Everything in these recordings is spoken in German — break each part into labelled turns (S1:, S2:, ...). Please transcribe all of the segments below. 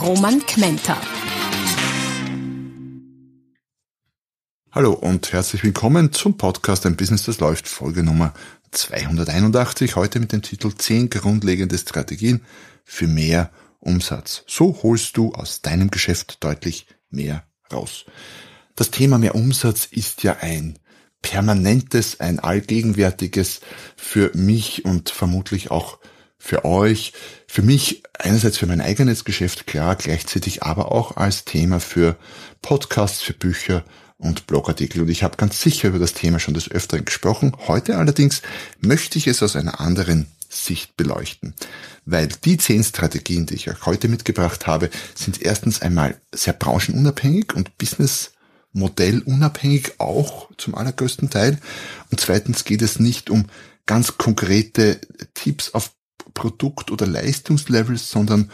S1: Roman Kmenter.
S2: Hallo und herzlich willkommen zum Podcast Ein Business, das läuft, Folge Nummer 281, heute mit dem Titel 10 grundlegende Strategien für mehr Umsatz. So holst du aus deinem Geschäft deutlich mehr raus. Das Thema mehr Umsatz ist ja ein permanentes, ein allgegenwärtiges für mich und vermutlich auch für euch. Für mich einerseits für mein eigenes Geschäft, klar, gleichzeitig aber auch als Thema für Podcasts, für Bücher und Blogartikel. Und ich habe ganz sicher über das Thema schon des Öfteren gesprochen. Heute allerdings möchte ich es aus einer anderen Sicht beleuchten. Weil die zehn Strategien, die ich euch heute mitgebracht habe, sind erstens einmal sehr branchenunabhängig und businessmodellunabhängig auch zum allergrößten Teil. Und zweitens geht es nicht um ganz konkrete Tipps auf Produkt- oder Leistungslevels, sondern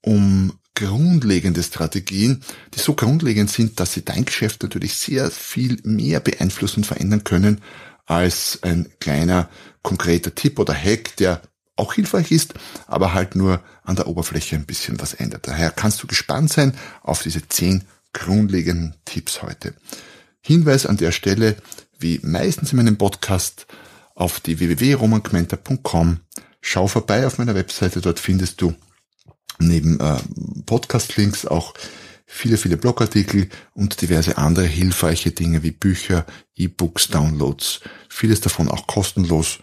S2: um grundlegende Strategien, die so grundlegend sind, dass sie dein Geschäft natürlich sehr viel mehr beeinflussen und verändern können als ein kleiner konkreter Tipp oder Hack, der auch hilfreich ist, aber halt nur an der Oberfläche ein bisschen was ändert. Daher kannst du gespannt sein auf diese zehn grundlegenden Tipps heute. Hinweis an der Stelle, wie meistens in meinem Podcast, auf die www.romangmenta.com. Schau vorbei auf meiner Webseite, dort findest du neben äh, Podcast-Links auch viele, viele Blogartikel und diverse andere hilfreiche Dinge wie Bücher, E-Books, Downloads. Vieles davon auch kostenlos.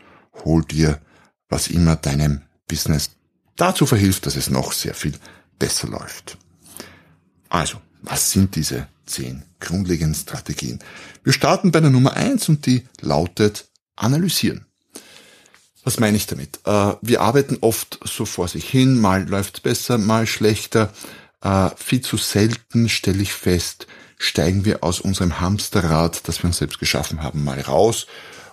S2: Hol dir, was immer deinem Business dazu verhilft, dass es noch sehr viel besser läuft. Also, was sind diese zehn grundlegenden Strategien? Wir starten bei der Nummer eins und die lautet analysieren. Was meine ich damit? Äh, wir arbeiten oft so vor sich hin, mal läuft's besser, mal schlechter. Äh, viel zu selten stelle ich fest, steigen wir aus unserem Hamsterrad, das wir uns selbst geschaffen haben, mal raus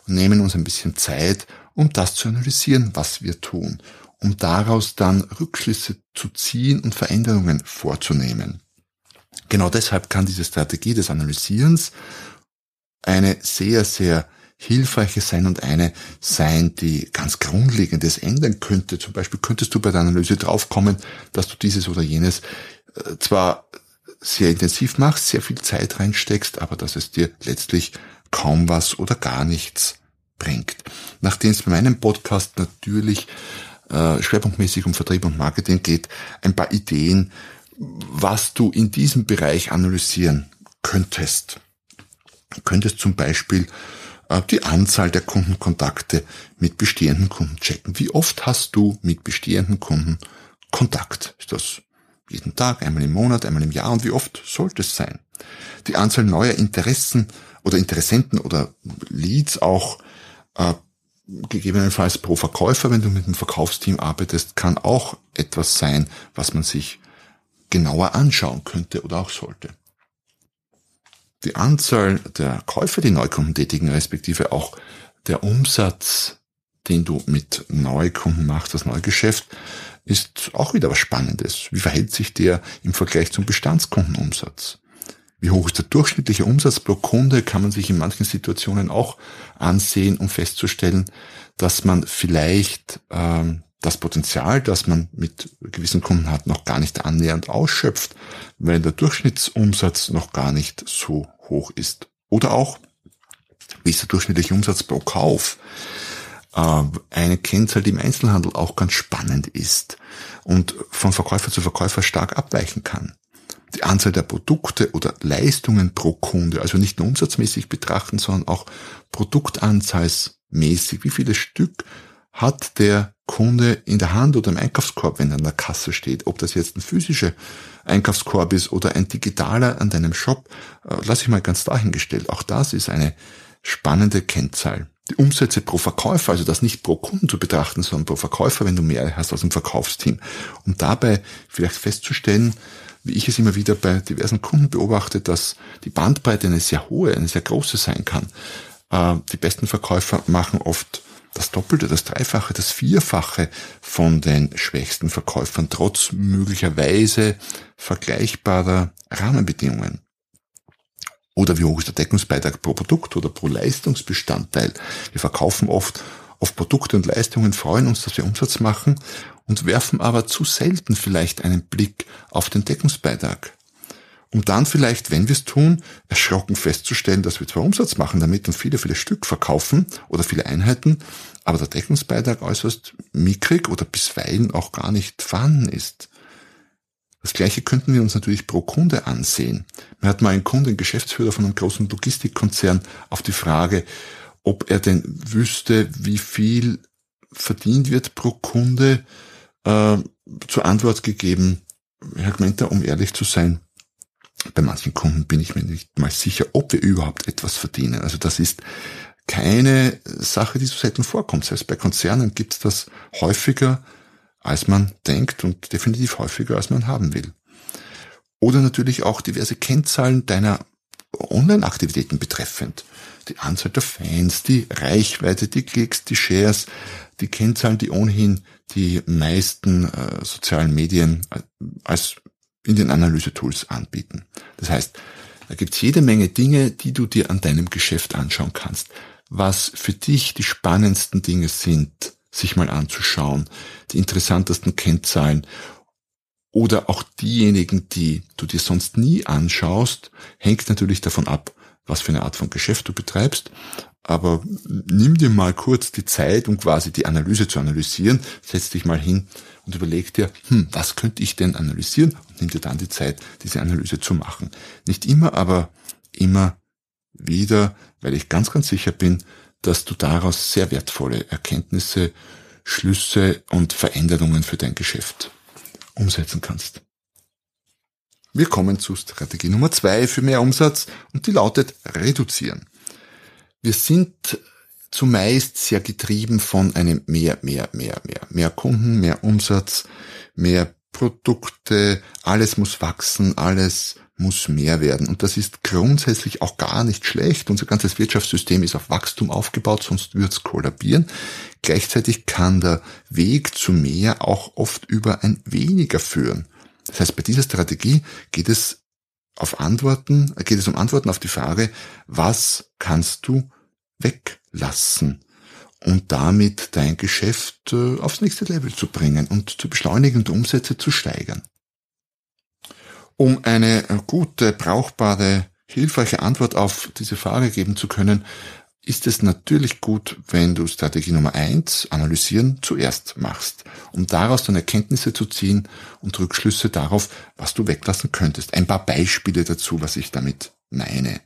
S2: und nehmen uns ein bisschen Zeit, um das zu analysieren, was wir tun, um daraus dann Rückschlüsse zu ziehen und Veränderungen vorzunehmen. Genau deshalb kann diese Strategie des Analysierens eine sehr, sehr hilfreiche sein und eine sein, die ganz Grundlegendes ändern könnte. Zum Beispiel könntest du bei der Analyse draufkommen, dass du dieses oder jenes äh, zwar sehr intensiv machst, sehr viel Zeit reinsteckst, aber dass es dir letztlich kaum was oder gar nichts bringt. Nachdem es bei meinem Podcast natürlich äh, schwerpunktmäßig um Vertrieb und Marketing geht, ein paar Ideen, was du in diesem Bereich analysieren könntest. Du könntest zum Beispiel die Anzahl der Kundenkontakte mit bestehenden Kunden checken. Wie oft hast du mit bestehenden Kunden Kontakt? Ist das jeden Tag, einmal im Monat, einmal im Jahr und wie oft sollte es sein? Die Anzahl neuer Interessen oder Interessenten oder Leads auch äh, gegebenenfalls pro Verkäufer, wenn du mit einem Verkaufsteam arbeitest, kann auch etwas sein, was man sich genauer anschauen könnte oder auch sollte die Anzahl der Käufer, die Neukunden tätigen, respektive auch der Umsatz, den du mit Neukunden machst, das Neugeschäft, ist auch wieder was Spannendes. Wie verhält sich der im Vergleich zum Bestandskundenumsatz? Wie hoch ist der durchschnittliche Umsatz pro Kunde, kann man sich in manchen Situationen auch ansehen, um festzustellen, dass man vielleicht ähm, das Potenzial, das man mit gewissen Kunden hat, noch gar nicht annähernd ausschöpft, weil der Durchschnittsumsatz noch gar nicht so hoch ist. Oder auch, wie ist der durchschnittliche Umsatz pro Kauf? Äh, eine Kennzahl, die im Einzelhandel auch ganz spannend ist und von Verkäufer zu Verkäufer stark abweichen kann. Die Anzahl der Produkte oder Leistungen pro Kunde, also nicht nur umsatzmäßig betrachten, sondern auch produktanzahlsmäßig. Wie viele Stück hat der Kunde in der Hand oder im Einkaufskorb, wenn er an der Kasse steht. Ob das jetzt ein physischer Einkaufskorb ist oder ein digitaler an deinem Shop, äh, lasse ich mal ganz dahingestellt. Auch das ist eine spannende Kennzahl. die Umsätze pro Verkäufer, also das nicht pro Kunden zu betrachten, sondern pro Verkäufer, wenn du mehr hast aus dem Verkaufsteam. Um dabei vielleicht festzustellen, wie ich es immer wieder bei diversen Kunden beobachte, dass die Bandbreite eine sehr hohe, eine sehr große sein kann. Äh, die besten Verkäufer machen oft das Doppelte, das Dreifache, das Vierfache von den schwächsten Verkäufern, trotz möglicherweise vergleichbarer Rahmenbedingungen. Oder wie hoch ist der Deckungsbeitrag pro Produkt oder pro Leistungsbestandteil? Wir verkaufen oft auf Produkte und Leistungen, freuen uns, dass wir Umsatz machen und werfen aber zu selten vielleicht einen Blick auf den Deckungsbeitrag. Um dann vielleicht, wenn wir es tun, erschrocken festzustellen, dass wir zwar Umsatz machen damit und viele, viele Stück verkaufen oder viele Einheiten, aber der Deckungsbeitrag äußerst mickrig oder bisweilen auch gar nicht vorhanden ist. Das gleiche könnten wir uns natürlich pro Kunde ansehen. Mir hat mal ein Kunde, ein Geschäftsführer von einem großen Logistikkonzern, auf die Frage, ob er denn wüsste, wie viel verdient wird pro Kunde, äh, zur Antwort gegeben, Herr Gmenter, um ehrlich zu sein, bei manchen Kunden bin ich mir nicht mal sicher, ob wir überhaupt etwas verdienen. Also das ist keine Sache, die so selten vorkommt. Selbst bei Konzernen gibt es das häufiger, als man denkt und definitiv häufiger, als man haben will. Oder natürlich auch diverse Kennzahlen deiner Online-Aktivitäten betreffend. Die Anzahl der Fans, die Reichweite, die Klicks, die Shares, die Kennzahlen, die ohnehin die meisten äh, sozialen Medien äh, als in den Analyse-Tools anbieten. Das heißt, da gibt's jede Menge Dinge, die du dir an deinem Geschäft anschauen kannst. Was für dich die spannendsten Dinge sind, sich mal anzuschauen, die interessantesten Kennzahlen oder auch diejenigen, die du dir sonst nie anschaust, hängt natürlich davon ab, was für eine Art von Geschäft du betreibst. Aber nimm dir mal kurz die Zeit, um quasi die Analyse zu analysieren. Setz dich mal hin und überleg dir, hm, was könnte ich denn analysieren? Und nimm dir dann die Zeit, diese Analyse zu machen. Nicht immer, aber immer wieder, weil ich ganz, ganz sicher bin, dass du daraus sehr wertvolle Erkenntnisse, Schlüsse und Veränderungen für dein Geschäft umsetzen kannst. Wir kommen zu Strategie Nummer zwei für mehr Umsatz und die lautet reduzieren. Wir sind zumeist sehr getrieben von einem mehr, mehr, mehr, mehr. Mehr Kunden, mehr Umsatz, mehr Produkte, alles muss wachsen, alles muss mehr werden. Und das ist grundsätzlich auch gar nicht schlecht. Unser ganzes Wirtschaftssystem ist auf Wachstum aufgebaut, sonst würde es kollabieren. Gleichzeitig kann der Weg zu mehr auch oft über ein weniger führen. Das heißt, bei dieser Strategie geht es auf Antworten, geht es um Antworten auf die Frage, was kannst du weglassen und damit dein Geschäft äh, aufs nächste Level zu bringen und zu beschleunigen und Umsätze zu steigern. Um eine gute, brauchbare, hilfreiche Antwort auf diese Frage geben zu können, ist es natürlich gut, wenn du Strategie Nummer eins, analysieren, zuerst machst, um daraus dann Erkenntnisse zu ziehen und Rückschlüsse darauf, was du weglassen könntest. Ein paar Beispiele dazu, was ich damit meine.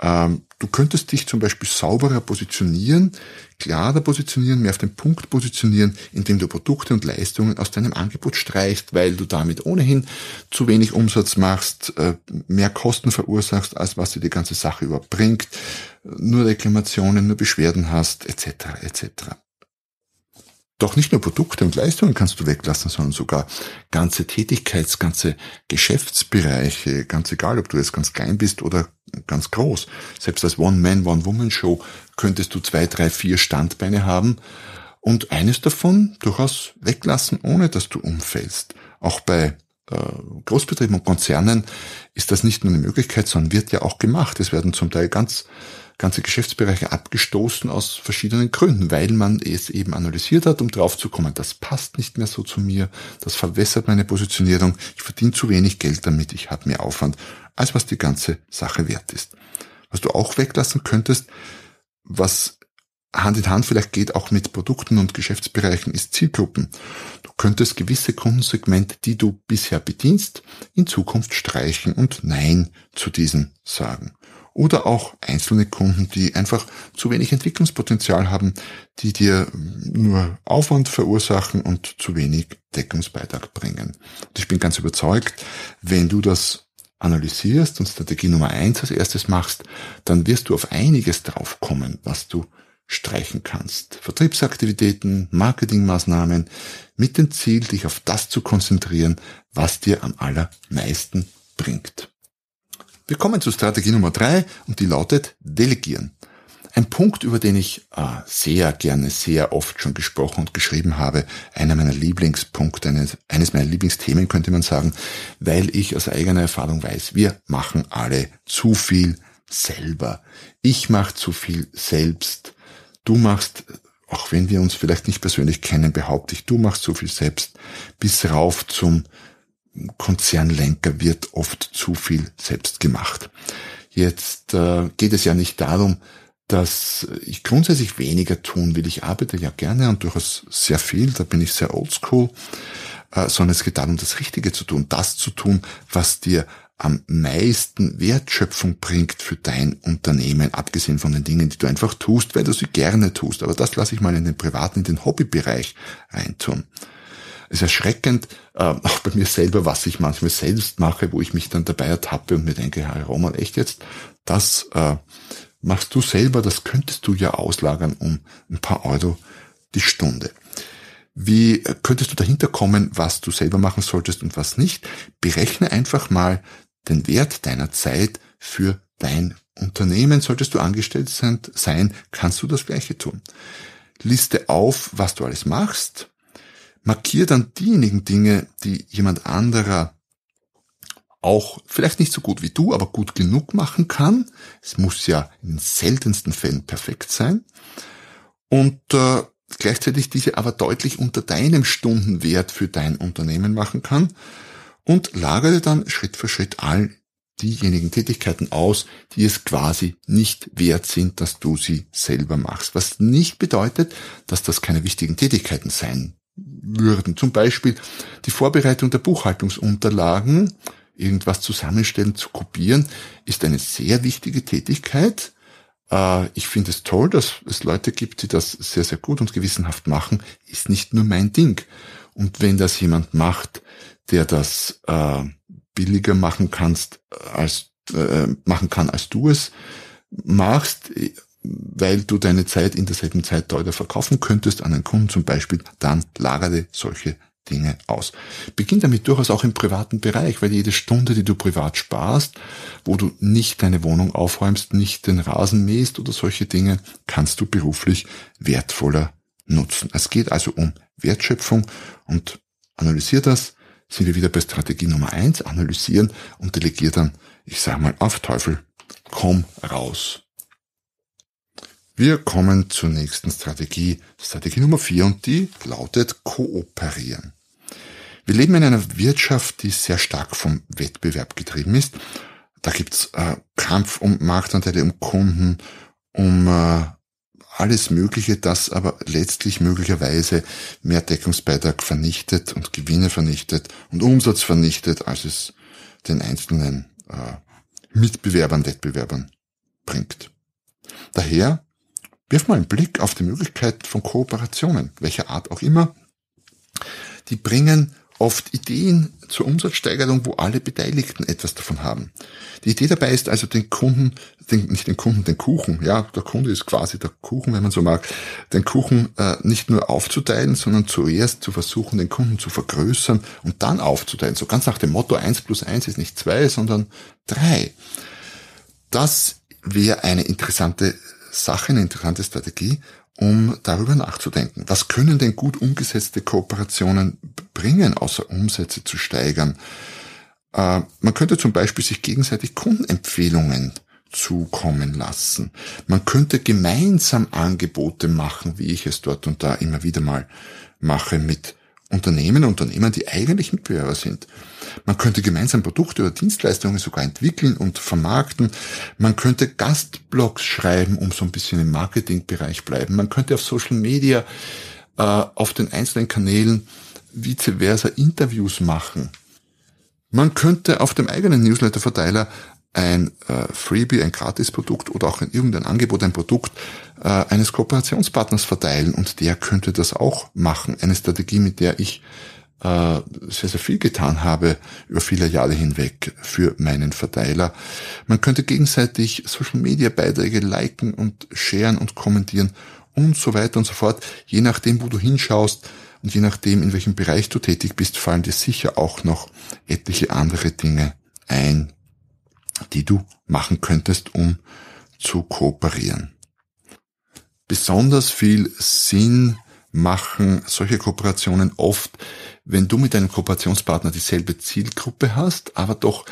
S2: Ähm, du könntest dich zum Beispiel sauberer positionieren, klarer positionieren, mehr auf den Punkt positionieren, indem du Produkte und Leistungen aus deinem Angebot streichst, weil du damit ohnehin zu wenig Umsatz machst, äh, mehr Kosten verursachst, als was dir die ganze Sache überbringt, nur Reklamationen, nur Beschwerden hast, etc. etc. Doch nicht nur Produkte und Leistungen kannst du weglassen, sondern sogar ganze Tätigkeits-, ganze Geschäftsbereiche, ganz egal, ob du jetzt ganz klein bist oder ganz groß. Selbst als One-Man, One-Woman-Show könntest du zwei, drei, vier Standbeine haben und eines davon durchaus weglassen, ohne dass du umfällst. Auch bei Großbetrieben und Konzernen ist das nicht nur eine Möglichkeit, sondern wird ja auch gemacht. Es werden zum Teil ganz ganze Geschäftsbereiche abgestoßen aus verschiedenen Gründen, weil man es eben analysiert hat, um drauf zu kommen, das passt nicht mehr so zu mir, das verwässert meine Positionierung, ich verdiene zu wenig Geld damit, ich habe mehr Aufwand, als was die ganze Sache wert ist. Was du auch weglassen könntest, was Hand in Hand vielleicht geht auch mit Produkten und Geschäftsbereichen, ist Zielgruppen. Du könntest gewisse Kundensegmente, die du bisher bedienst, in Zukunft streichen und Nein zu diesen sagen oder auch einzelne Kunden, die einfach zu wenig Entwicklungspotenzial haben, die dir nur Aufwand verursachen und zu wenig Deckungsbeitrag bringen. Und ich bin ganz überzeugt, wenn du das analysierst und Strategie Nummer eins als erstes machst, dann wirst du auf einiges draufkommen, was du streichen kannst. Vertriebsaktivitäten, Marketingmaßnahmen mit dem Ziel, dich auf das zu konzentrieren, was dir am allermeisten bringt. Wir kommen zu Strategie Nummer drei und die lautet Delegieren. Ein Punkt, über den ich äh, sehr gerne, sehr oft schon gesprochen und geschrieben habe, einer meiner Lieblingspunkte, eines, eines meiner Lieblingsthemen könnte man sagen, weil ich aus eigener Erfahrung weiß, wir machen alle zu viel selber. Ich mache zu viel selbst. Du machst, auch wenn wir uns vielleicht nicht persönlich kennen, behaupte ich, du machst zu viel selbst. Bis rauf zum Konzernlenker wird oft zu viel selbst gemacht. Jetzt äh, geht es ja nicht darum, dass ich grundsätzlich weniger tun will. Ich arbeite ja gerne und durchaus sehr viel, da bin ich sehr oldschool, äh, sondern es geht darum, das Richtige zu tun, das zu tun, was dir am meisten Wertschöpfung bringt für dein Unternehmen, abgesehen von den Dingen, die du einfach tust, weil du sie gerne tust. Aber das lasse ich mal in den privaten, in den Hobbybereich reintun. Es ist erschreckend, äh, auch bei mir selber, was ich manchmal selbst mache, wo ich mich dann dabei ertappe und mir denke, Herr Roman, echt jetzt, das äh, machst du selber, das könntest du ja auslagern um ein paar Euro die Stunde. Wie könntest du dahinter kommen, was du selber machen solltest und was nicht? Berechne einfach mal den Wert deiner Zeit für dein Unternehmen. Solltest du angestellt sein, kannst du das Gleiche tun. Liste auf, was du alles machst. Markier dann diejenigen Dinge, die jemand anderer auch vielleicht nicht so gut wie du, aber gut genug machen kann. Es muss ja in seltensten Fällen perfekt sein. Und äh, gleichzeitig diese aber deutlich unter deinem Stundenwert für dein Unternehmen machen kann und lagere dann Schritt für Schritt all diejenigen Tätigkeiten aus, die es quasi nicht wert sind, dass du sie selber machst. Was nicht bedeutet, dass das keine wichtigen Tätigkeiten sein würden. Zum Beispiel die Vorbereitung der Buchhaltungsunterlagen, irgendwas zusammenstellen, zu kopieren, ist eine sehr wichtige Tätigkeit. Äh, ich finde es toll, dass es Leute gibt, die das sehr, sehr gut und gewissenhaft machen, ist nicht nur mein Ding. Und wenn das jemand macht, der das äh, billiger machen kannst, als äh, machen kann, als du es machst, weil du deine Zeit in derselben Zeit teurer verkaufen könntest an einen Kunden zum Beispiel, dann lagere solche Dinge aus. Beginn damit durchaus auch im privaten Bereich, weil jede Stunde, die du privat sparst, wo du nicht deine Wohnung aufräumst, nicht den Rasen mähst oder solche Dinge, kannst du beruflich wertvoller nutzen. Es geht also um Wertschöpfung und analysier das, sind wir wieder bei Strategie Nummer eins, analysieren und delegier dann, ich sage mal, auf Teufel, komm raus. Wir kommen zur nächsten Strategie, Strategie Nummer vier und die lautet kooperieren. Wir leben in einer Wirtschaft, die sehr stark vom Wettbewerb getrieben ist. Da gibt's äh, Kampf um Marktanteile, um Kunden, um äh, alles Mögliche, das aber letztlich möglicherweise mehr Deckungsbeitrag vernichtet und Gewinne vernichtet und Umsatz vernichtet, als es den einzelnen äh, Mitbewerbern, Wettbewerbern bringt. Daher wirf mal einen Blick auf die Möglichkeit von Kooperationen, welcher Art auch immer. Die bringen oft Ideen zur Umsatzsteigerung, wo alle Beteiligten etwas davon haben. Die Idee dabei ist also den Kunden, den, nicht den Kunden, den Kuchen, ja, der Kunde ist quasi der Kuchen, wenn man so mag, den Kuchen äh, nicht nur aufzuteilen, sondern zuerst zu versuchen, den Kunden zu vergrößern und dann aufzuteilen. So ganz nach dem Motto, eins plus eins ist nicht zwei, sondern drei. Das wäre eine interessante Sache, eine interessante Strategie, um darüber nachzudenken. Was können denn gut umgesetzte Kooperationen bringen, außer Umsätze zu steigern? Äh, man könnte zum Beispiel sich gegenseitig Kundenempfehlungen zukommen lassen. Man könnte gemeinsam Angebote machen, wie ich es dort und da immer wieder mal mache mit Unternehmen, Unternehmern, die eigentlich Mitbewerber sind. Man könnte gemeinsam Produkte oder Dienstleistungen sogar entwickeln und vermarkten. Man könnte Gastblogs schreiben, um so ein bisschen im Marketingbereich bleiben. Man könnte auf Social Media, äh, auf den einzelnen Kanälen vice versa Interviews machen. Man könnte auf dem eigenen Newsletter-Verteiler ein äh, Freebie, ein Gratisprodukt oder auch in irgendein Angebot, ein Produkt äh, eines Kooperationspartners verteilen und der könnte das auch machen. Eine Strategie, mit der ich äh, sehr, sehr viel getan habe über viele Jahre hinweg für meinen Verteiler. Man könnte gegenseitig Social Media Beiträge liken und sharen und kommentieren und so weiter und so fort. Je nachdem, wo du hinschaust und je nachdem, in welchem Bereich du tätig bist, fallen dir sicher auch noch etliche andere Dinge ein, die du machen könntest, um zu kooperieren. Besonders viel Sinn machen solche Kooperationen oft, wenn du mit deinem Kooperationspartner dieselbe Zielgruppe hast, aber doch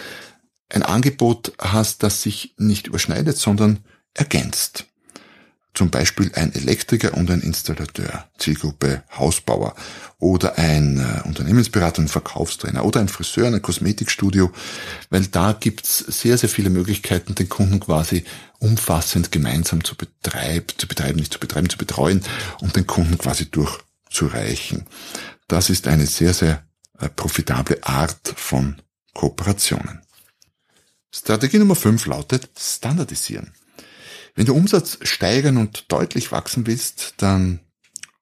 S2: ein Angebot hast, das sich nicht überschneidet, sondern ergänzt. Zum Beispiel ein Elektriker und ein Installateur, Zielgruppe Hausbauer oder ein äh, Unternehmensberater und Verkaufstrainer oder ein Friseur, ein Kosmetikstudio, weil da gibt's sehr, sehr viele Möglichkeiten, den Kunden quasi umfassend gemeinsam zu betreiben, zu betreiben, nicht zu betreiben, zu betreuen und den Kunden quasi durchzureichen. Das ist eine sehr, sehr äh, profitable Art von Kooperationen. Strategie Nummer 5 lautet Standardisieren. Wenn du Umsatz steigern und deutlich wachsen willst, dann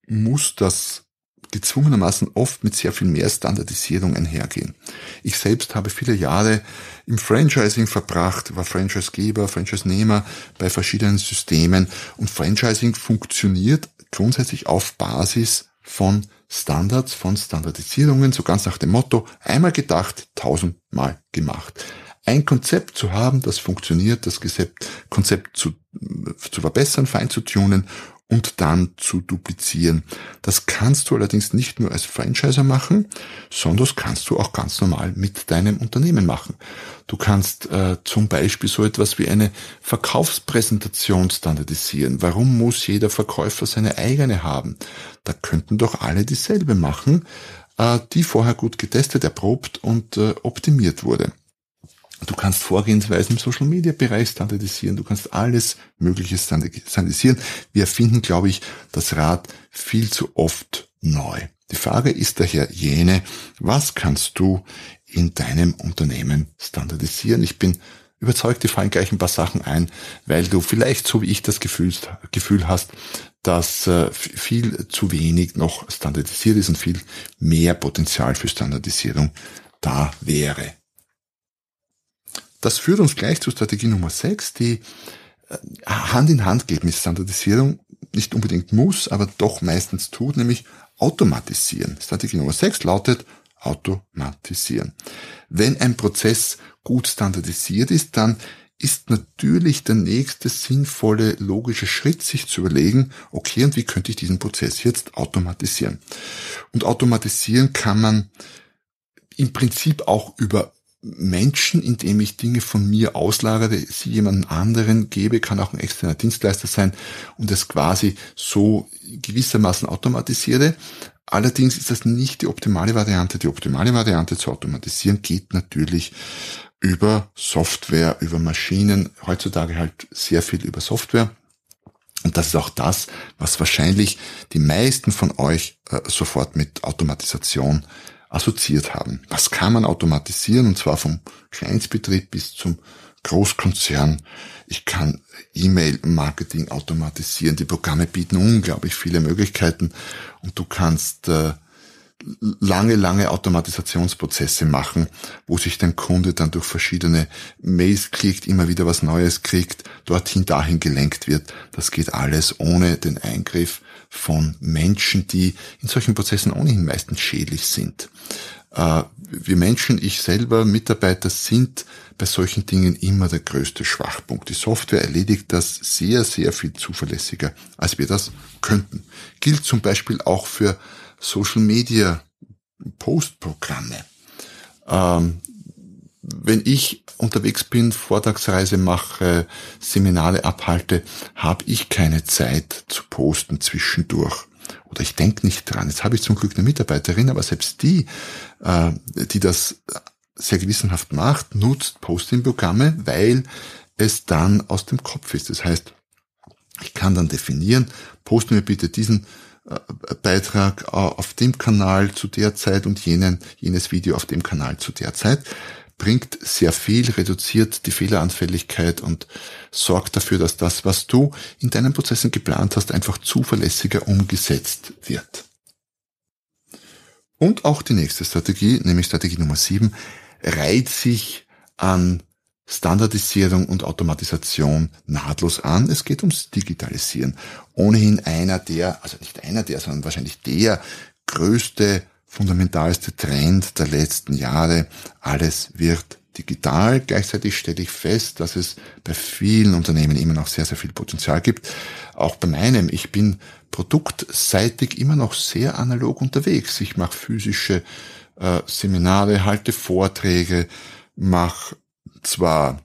S2: muss das gezwungenermaßen oft mit sehr viel mehr Standardisierung einhergehen. Ich selbst habe viele Jahre im Franchising verbracht, war Franchisegeber, Franchise-Nehmer bei verschiedenen Systemen und Franchising funktioniert grundsätzlich auf Basis von Standards, von Standardisierungen, so ganz nach dem Motto, einmal gedacht, tausendmal gemacht ein Konzept zu haben, das funktioniert, das Konzept zu, zu verbessern, fein zu tunen und dann zu duplizieren. Das kannst du allerdings nicht nur als Franchiser machen, sondern das kannst du auch ganz normal mit deinem Unternehmen machen. Du kannst äh, zum Beispiel so etwas wie eine Verkaufspräsentation standardisieren. Warum muss jeder Verkäufer seine eigene haben? Da könnten doch alle dieselbe machen, äh, die vorher gut getestet, erprobt und äh, optimiert wurde. Du kannst Vorgehensweisen im Social Media Bereich standardisieren. Du kannst alles Mögliche standardisieren. Wir erfinden, glaube ich, das Rad viel zu oft neu. Die Frage ist daher jene, was kannst du in deinem Unternehmen standardisieren? Ich bin überzeugt, dir fallen gleich ein paar Sachen ein, weil du vielleicht, so wie ich das Gefühl, Gefühl hast, dass äh, viel zu wenig noch standardisiert ist und viel mehr Potenzial für Standardisierung da wäre. Das führt uns gleich zur Strategie Nummer 6, die äh, Hand in Hand geht mit Standardisierung, nicht unbedingt muss, aber doch meistens tut, nämlich automatisieren. Strategie Nummer 6 lautet automatisieren. Wenn ein Prozess gut standardisiert ist, dann ist natürlich der nächste sinnvolle logische Schritt, sich zu überlegen, okay, und wie könnte ich diesen Prozess jetzt automatisieren? Und automatisieren kann man im Prinzip auch über Menschen, indem ich Dinge von mir auslagere, sie jemanden anderen gebe, kann auch ein externer Dienstleister sein und es quasi so gewissermaßen automatisiere. Allerdings ist das nicht die optimale Variante. Die optimale Variante zu automatisieren geht natürlich über Software, über Maschinen, heutzutage halt sehr viel über Software. Und das ist auch das, was wahrscheinlich die meisten von euch äh, sofort mit Automatisation assoziiert haben. Was kann man automatisieren und zwar vom Kleinstbetrieb bis zum Großkonzern. Ich kann E-Mail-Marketing automatisieren. Die Programme bieten unglaublich viele Möglichkeiten und du kannst äh, lange, lange Automatisationsprozesse machen, wo sich dein Kunde dann durch verschiedene Mails klickt, immer wieder was Neues kriegt, dorthin, dahin gelenkt wird. Das geht alles ohne den Eingriff von Menschen, die in solchen Prozessen ohnehin meistens schädlich sind. Äh, wir Menschen, ich selber, Mitarbeiter sind bei solchen Dingen immer der größte Schwachpunkt. Die Software erledigt das sehr, sehr viel zuverlässiger, als wir das könnten. Gilt zum Beispiel auch für Social Media Postprogramme. Ähm, wenn ich unterwegs bin, Vortragsreise mache, Seminare abhalte, habe ich keine Zeit zu posten zwischendurch. Oder ich denke nicht dran. Jetzt habe ich zum Glück eine Mitarbeiterin, aber selbst die, äh, die das sehr gewissenhaft macht, nutzt Posting-Programme, weil es dann aus dem Kopf ist. Das heißt, ich kann dann definieren, posten mir bitte diesen Beitrag auf dem Kanal zu der Zeit und jenen, jenes Video auf dem Kanal zu der Zeit bringt sehr viel, reduziert die Fehleranfälligkeit und sorgt dafür, dass das, was du in deinen Prozessen geplant hast, einfach zuverlässiger umgesetzt wird. Und auch die nächste Strategie, nämlich Strategie Nummer 7, reiht sich an Standardisierung und Automatisation nahtlos an. Es geht ums Digitalisieren. Ohnehin einer der, also nicht einer der, sondern wahrscheinlich der größte, fundamentalste Trend der letzten Jahre. Alles wird digital. Gleichzeitig stelle ich fest, dass es bei vielen Unternehmen immer noch sehr, sehr viel Potenzial gibt. Auch bei meinem. Ich bin produktseitig immer noch sehr analog unterwegs. Ich mache physische äh, Seminare, halte Vorträge, mache zwar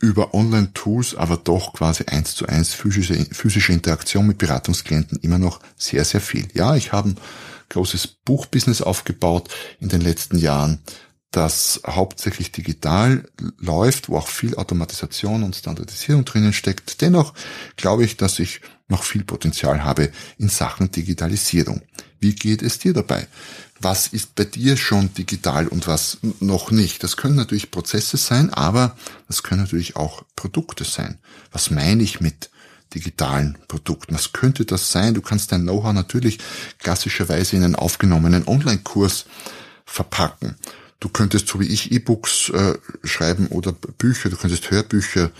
S2: über Online-Tools, aber doch quasi eins zu eins physische, physische Interaktion mit Beratungsklienten immer noch sehr, sehr viel. Ja, ich habe ein großes Buchbusiness aufgebaut in den letzten Jahren, das hauptsächlich digital läuft, wo auch viel Automatisation und Standardisierung drinnen steckt. Dennoch glaube ich, dass ich noch viel Potenzial habe in Sachen Digitalisierung. Wie geht es dir dabei? Was ist bei dir schon digital und was noch nicht? Das können natürlich Prozesse sein, aber das können natürlich auch Produkte sein. Was meine ich mit digitalen Produkten? Was könnte das sein? Du kannst dein Know-how natürlich klassischerweise in einen aufgenommenen Online-Kurs verpacken. Du könntest, so wie ich, E-Books äh, schreiben oder Bücher, du könntest Hörbücher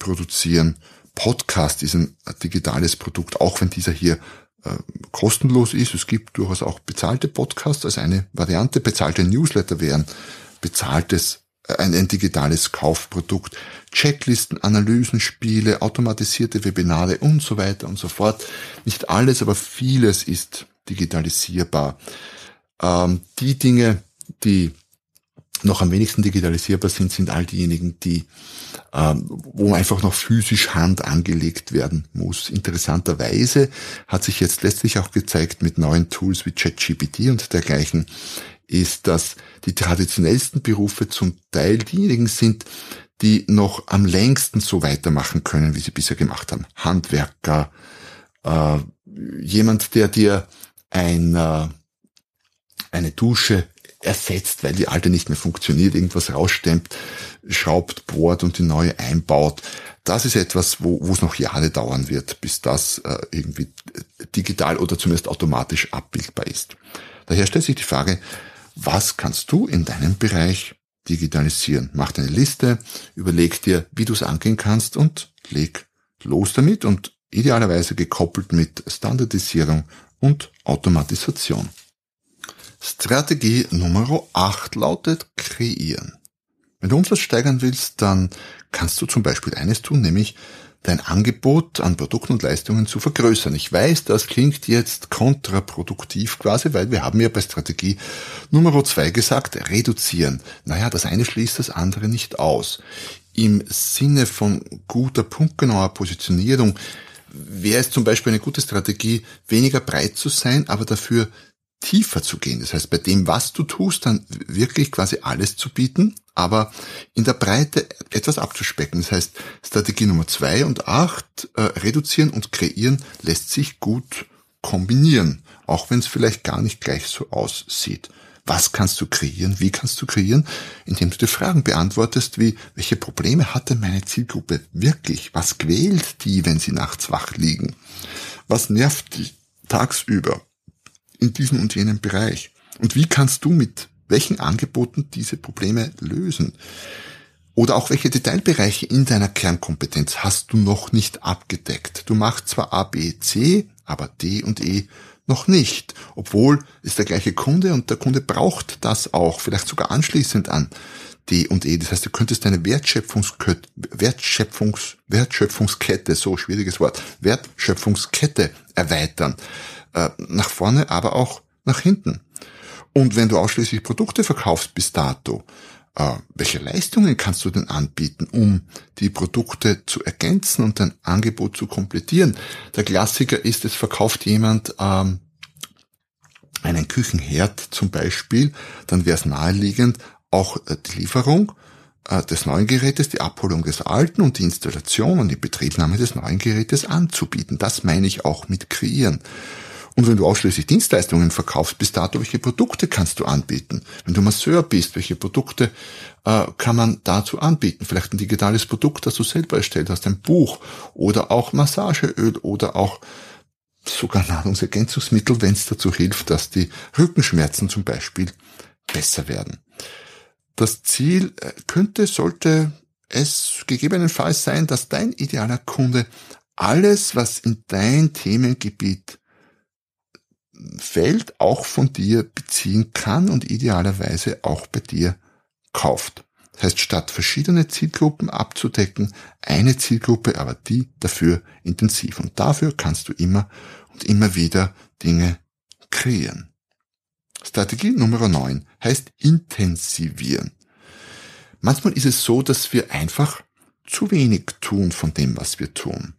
S2: produzieren. Podcast ist ein digitales Produkt, auch wenn dieser hier äh, kostenlos ist. Es gibt durchaus auch bezahlte Podcasts als eine Variante. Bezahlte Newsletter wären bezahltes, äh, ein, ein digitales Kaufprodukt. Checklisten, Analysen, Spiele, automatisierte Webinare und so weiter und so fort. Nicht alles, aber vieles ist digitalisierbar. Ähm, die Dinge, die noch am wenigsten digitalisierbar sind, sind all diejenigen, die, ähm, wo einfach noch physisch Hand angelegt werden muss. Interessanterweise hat sich jetzt letztlich auch gezeigt mit neuen Tools wie ChatGPT und dergleichen, ist, dass die traditionellsten Berufe zum Teil diejenigen sind, die noch am längsten so weitermachen können, wie sie bisher gemacht haben. Handwerker, äh, jemand, der dir ein, äh, eine Dusche ersetzt, weil die alte nicht mehr funktioniert, irgendwas rausstemmt, schraubt, bohrt und die neue einbaut. Das ist etwas, wo, wo es noch Jahre dauern wird, bis das äh, irgendwie digital oder zumindest automatisch abbildbar ist. Daher stellt sich die Frage, was kannst du in deinem Bereich digitalisieren? Mach deine Liste, überleg dir, wie du es angehen kannst und leg los damit und idealerweise gekoppelt mit Standardisierung und Automatisation. Strategie Nummer 8 lautet kreieren. Wenn du Umsatz steigern willst, dann kannst du zum Beispiel eines tun, nämlich dein Angebot an Produkten und Leistungen zu vergrößern. Ich weiß, das klingt jetzt kontraproduktiv quasi, weil wir haben ja bei Strategie Nummer 2 gesagt, reduzieren. Naja, das eine schließt das andere nicht aus. Im Sinne von guter punktgenauer Positionierung wäre es zum Beispiel eine gute Strategie, weniger breit zu sein, aber dafür tiefer zu gehen. Das heißt, bei dem, was du tust, dann wirklich quasi alles zu bieten, aber in der Breite etwas abzuspecken. Das heißt, Strategie Nummer zwei und acht, äh, reduzieren und kreieren, lässt sich gut kombinieren, auch wenn es vielleicht gar nicht gleich so aussieht. Was kannst du kreieren? Wie kannst du kreieren? Indem du dir Fragen beantwortest, wie, welche Probleme hat denn meine Zielgruppe wirklich? Was quält die, wenn sie nachts wach liegen? Was nervt die tagsüber? In diesem und jenem Bereich? Und wie kannst du mit welchen Angeboten diese Probleme lösen? Oder auch welche Detailbereiche in deiner Kernkompetenz hast du noch nicht abgedeckt? Du machst zwar A, B, C, aber D und E noch nicht, obwohl es der gleiche Kunde und der Kunde braucht das auch, vielleicht sogar anschließend an D und E. Das heißt, du könntest deine Wertschöpfungskette, Wertschöpfungs, Wertschöpfungskette, so schwieriges Wort, Wertschöpfungskette erweitern. Äh, nach vorne, aber auch nach hinten. Und wenn du ausschließlich Produkte verkaufst bis dato, äh, welche Leistungen kannst du denn anbieten, um die Produkte zu ergänzen und dein Angebot zu komplettieren? Der Klassiker ist, es verkauft jemand ähm, einen Küchenherd zum Beispiel, dann wäre es naheliegend, auch äh, die Lieferung äh, des neuen Gerätes, die Abholung des alten und die Installation und die Betriebnahme des neuen Gerätes anzubieten. Das meine ich auch mit kreieren. Und wenn du ausschließlich Dienstleistungen verkaufst, bis dato, welche Produkte kannst du anbieten? Wenn du Masseur bist, welche Produkte äh, kann man dazu anbieten? Vielleicht ein digitales Produkt, das du selber erstellt hast, ein Buch oder auch Massageöl oder auch sogar Nahrungsergänzungsmittel, wenn es dazu hilft, dass die Rückenschmerzen zum Beispiel besser werden. Das Ziel äh, könnte, sollte es gegebenenfalls sein, dass dein idealer Kunde alles, was in dein Themengebiet fällt, auch von dir beziehen kann und idealerweise auch bei dir kauft. Das heißt, statt verschiedene Zielgruppen abzudecken, eine Zielgruppe, aber die dafür intensiv. Und dafür kannst du immer und immer wieder Dinge kreieren. Strategie Nummer 9 heißt intensivieren. Manchmal ist es so, dass wir einfach zu wenig tun von dem, was wir tun.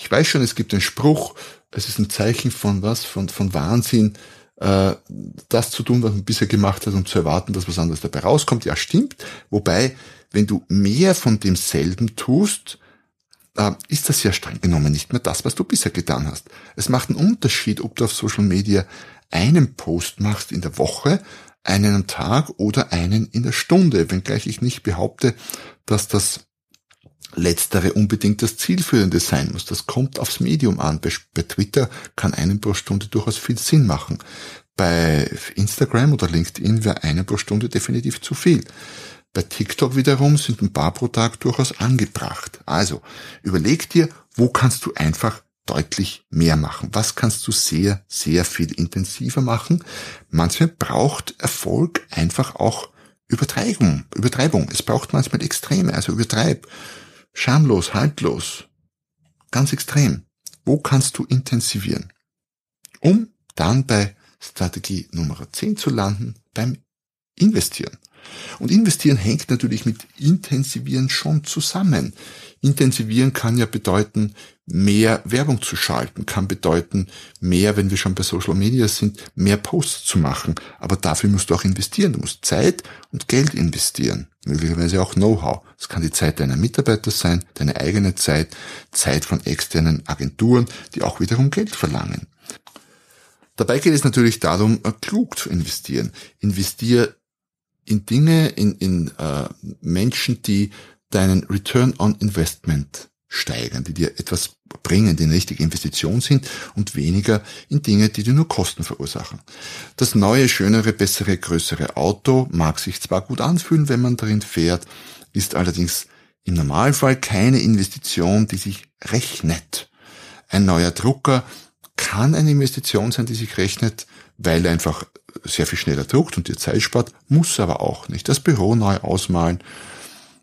S2: Ich weiß schon, es gibt einen Spruch, es ist ein Zeichen von was, von, von Wahnsinn, äh, das zu tun, was man bisher gemacht hat, um zu erwarten, dass was anderes dabei rauskommt. Ja, stimmt. Wobei, wenn du mehr von demselben tust, äh, ist das ja streng genommen nicht mehr das, was du bisher getan hast. Es macht einen Unterschied, ob du auf Social Media einen Post machst in der Woche, einen am Tag oder einen in der Stunde, wenngleich ich nicht behaupte, dass das letztere unbedingt das Zielführende sein muss. Das kommt aufs Medium an. Bei, bei Twitter kann einen pro Stunde durchaus viel Sinn machen. Bei Instagram oder LinkedIn wäre eine pro Stunde definitiv zu viel. Bei TikTok wiederum sind ein paar pro Tag durchaus angebracht. Also überleg dir, wo kannst du einfach deutlich mehr machen? Was kannst du sehr, sehr viel intensiver machen? Manchmal braucht Erfolg einfach auch Übertreibung. Übertreibung. Es braucht manchmal Extreme, also übertreib. Schamlos, haltlos. Ganz extrem. Wo kannst du intensivieren? Um dann bei Strategie Nummer 10 zu landen, beim Investieren. Und investieren hängt natürlich mit intensivieren schon zusammen. Intensivieren kann ja bedeuten, mehr Werbung zu schalten, kann bedeuten, mehr, wenn wir schon bei Social Media sind, mehr Posts zu machen. Aber dafür musst du auch investieren. Du musst Zeit und Geld investieren. Möglicherweise auch Know-how. Es kann die Zeit deiner Mitarbeiter sein, deine eigene Zeit, Zeit von externen Agenturen, die auch wiederum Geld verlangen. Dabei geht es natürlich darum, klug zu investieren. Investier in Dinge, in, in äh, Menschen, die deinen Return on Investment steigern, die dir etwas bringen, die eine richtige Investition sind und weniger in Dinge, die dir nur Kosten verursachen. Das neue, schönere, bessere, größere Auto mag sich zwar gut anfühlen, wenn man darin fährt, ist allerdings im Normalfall keine Investition, die sich rechnet. Ein neuer Drucker kann eine Investition sein, die sich rechnet, weil er einfach sehr viel schneller druckt und dir Zeit spart, muss aber auch nicht. Das Büro neu ausmalen,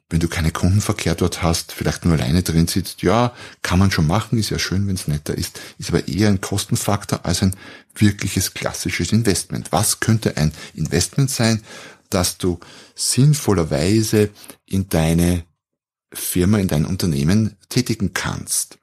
S2: wenn du keine Kundenverkehr dort hast, vielleicht nur alleine drin sitzt, ja, kann man schon machen, ist ja schön, wenn es netter ist, ist aber eher ein Kostenfaktor als ein wirkliches klassisches Investment. Was könnte ein Investment sein, das du sinnvollerweise in deine Firma, in dein Unternehmen tätigen kannst?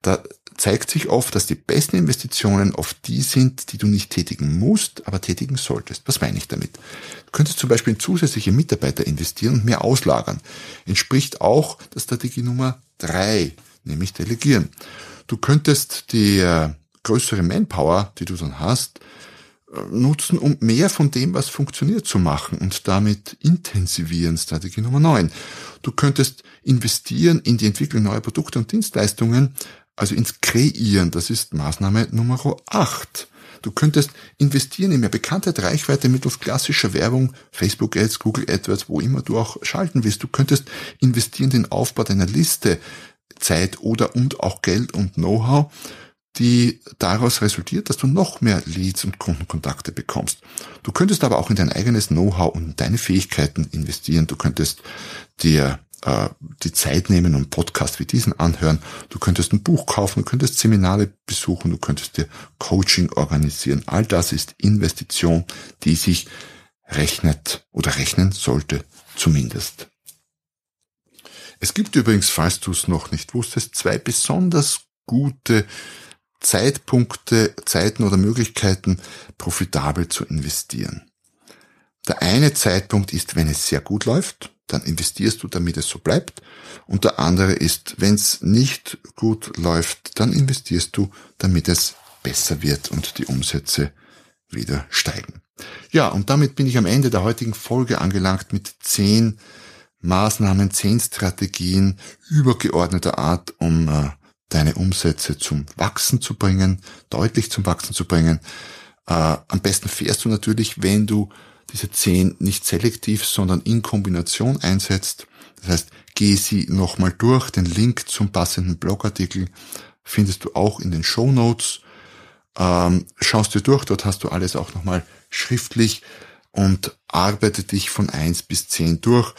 S2: Da zeigt sich oft, dass die besten Investitionen oft die sind, die du nicht tätigen musst, aber tätigen solltest. Was meine ich damit? Du könntest zum Beispiel in zusätzliche Mitarbeiter investieren und mehr auslagern. Entspricht auch der Strategie Nummer drei, nämlich delegieren. Du könntest die äh, größere Manpower, die du dann hast, äh, nutzen, um mehr von dem, was funktioniert, zu machen und damit intensivieren. Strategie Nummer 9. Du könntest investieren in die Entwicklung neuer Produkte und Dienstleistungen, also ins Kreieren. Das ist Maßnahme Nummer 8. Du könntest investieren in mehr Bekanntheit, Reichweite mittels klassischer Werbung, Facebook Ads, Google AdWords, wo immer du auch schalten willst. Du könntest investieren in den Aufbau deiner Liste, Zeit oder und auch Geld und Know-how, die daraus resultiert, dass du noch mehr Leads und Kundenkontakte bekommst. Du könntest aber auch in dein eigenes Know-how und deine Fähigkeiten investieren. Du könntest dir äh, die Zeit nehmen und Podcast wie diesen anhören. Du könntest ein Buch kaufen, du könntest Seminare besuchen, du könntest dir Coaching organisieren. All das ist Investition, die sich rechnet oder rechnen sollte zumindest. Es gibt übrigens, falls du es noch nicht wusstest, zwei besonders gute Zeitpunkte, Zeiten oder Möglichkeiten, profitabel zu investieren. Der eine Zeitpunkt ist, wenn es sehr gut läuft dann investierst du, damit es so bleibt. Und der andere ist, wenn es nicht gut läuft, dann investierst du, damit es besser wird und die Umsätze wieder steigen. Ja, und damit bin ich am Ende der heutigen Folge angelangt mit zehn Maßnahmen, zehn Strategien übergeordneter Art, um äh, deine Umsätze zum Wachsen zu bringen, deutlich zum Wachsen zu bringen. Äh, am besten fährst du natürlich, wenn du diese zehn nicht selektiv, sondern in Kombination einsetzt. Das heißt, geh sie nochmal durch. Den Link zum passenden Blogartikel findest du auch in den Show Notes. Ähm, schaust dir durch, dort hast du alles auch nochmal schriftlich und arbeite dich von eins bis zehn durch.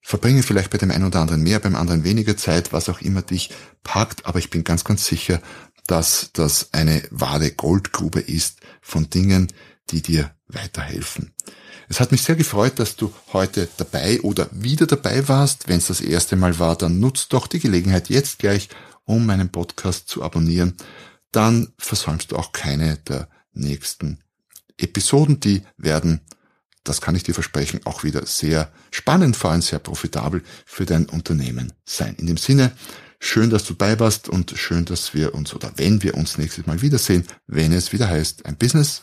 S2: Verbringe vielleicht bei dem einen oder anderen mehr, beim anderen weniger Zeit, was auch immer dich packt, aber ich bin ganz, ganz sicher, dass das eine wahre Goldgrube ist von Dingen, die dir weiterhelfen. Es hat mich sehr gefreut, dass du heute dabei oder wieder dabei warst. Wenn es das erste Mal war, dann nutzt doch die Gelegenheit jetzt gleich, um meinen Podcast zu abonnieren. Dann versäumst du auch keine der nächsten Episoden. Die werden, das kann ich dir versprechen, auch wieder sehr spannend, vor allem sehr profitabel für dein Unternehmen sein. In dem Sinne, schön, dass du dabei warst und schön, dass wir uns oder wenn wir uns nächstes Mal wiedersehen, wenn es wieder heißt, ein Business,